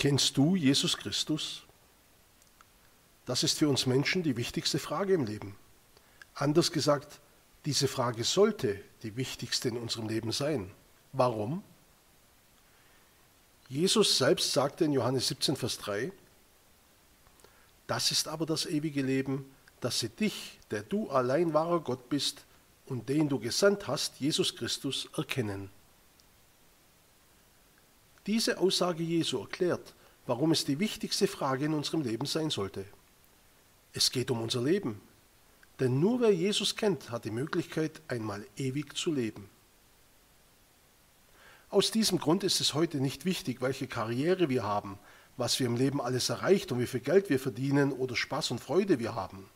Kennst du Jesus Christus? Das ist für uns Menschen die wichtigste Frage im Leben. Anders gesagt, diese Frage sollte die wichtigste in unserem Leben sein. Warum? Jesus selbst sagte in Johannes 17, Vers 3, das ist aber das ewige Leben, dass sie dich, der du allein wahrer Gott bist und den du gesandt hast, Jesus Christus, erkennen. Diese Aussage Jesu erklärt, warum es die wichtigste Frage in unserem Leben sein sollte. Es geht um unser Leben. Denn nur wer Jesus kennt, hat die Möglichkeit, einmal ewig zu leben. Aus diesem Grund ist es heute nicht wichtig, welche Karriere wir haben, was wir im Leben alles erreicht und wie viel Geld wir verdienen oder Spaß und Freude wir haben.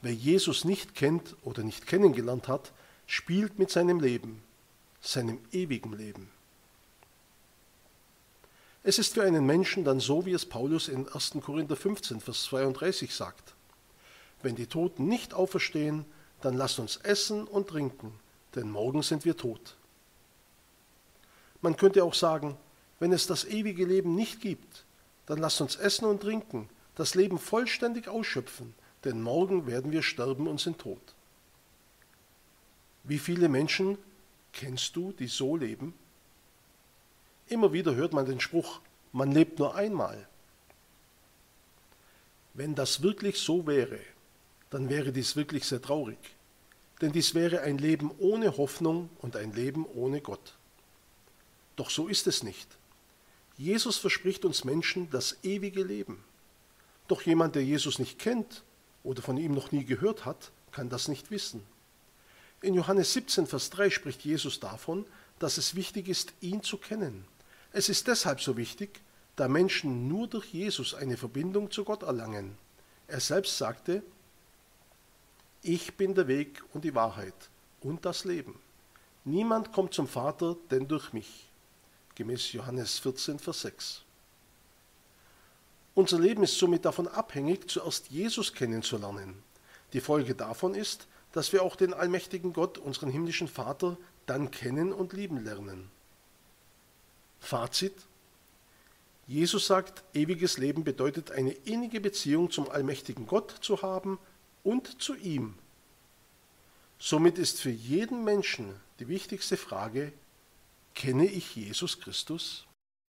Wer Jesus nicht kennt oder nicht kennengelernt hat, spielt mit seinem Leben, seinem ewigen Leben. Es ist für einen Menschen dann so, wie es Paulus in 1. Korinther 15, Vers 32 sagt. Wenn die Toten nicht auferstehen, dann lasst uns essen und trinken, denn morgen sind wir tot. Man könnte auch sagen, wenn es das ewige Leben nicht gibt, dann lasst uns essen und trinken, das Leben vollständig ausschöpfen, denn morgen werden wir sterben und sind tot. Wie viele Menschen kennst du, die so leben? Immer wieder hört man den Spruch, man lebt nur einmal. Wenn das wirklich so wäre, dann wäre dies wirklich sehr traurig. Denn dies wäre ein Leben ohne Hoffnung und ein Leben ohne Gott. Doch so ist es nicht. Jesus verspricht uns Menschen das ewige Leben. Doch jemand, der Jesus nicht kennt oder von ihm noch nie gehört hat, kann das nicht wissen. In Johannes 17, Vers 3 spricht Jesus davon, dass es wichtig ist, ihn zu kennen. Es ist deshalb so wichtig, da Menschen nur durch Jesus eine Verbindung zu Gott erlangen. Er selbst sagte, ich bin der Weg und die Wahrheit und das Leben. Niemand kommt zum Vater denn durch mich. Gemäß Johannes 14, Vers 6. Unser Leben ist somit davon abhängig, zuerst Jesus kennenzulernen. Die Folge davon ist, dass wir auch den allmächtigen Gott, unseren himmlischen Vater, dann kennen und lieben lernen. Fazit. Jesus sagt, ewiges Leben bedeutet eine innige Beziehung zum allmächtigen Gott zu haben und zu ihm. Somit ist für jeden Menschen die wichtigste Frage, kenne ich Jesus Christus?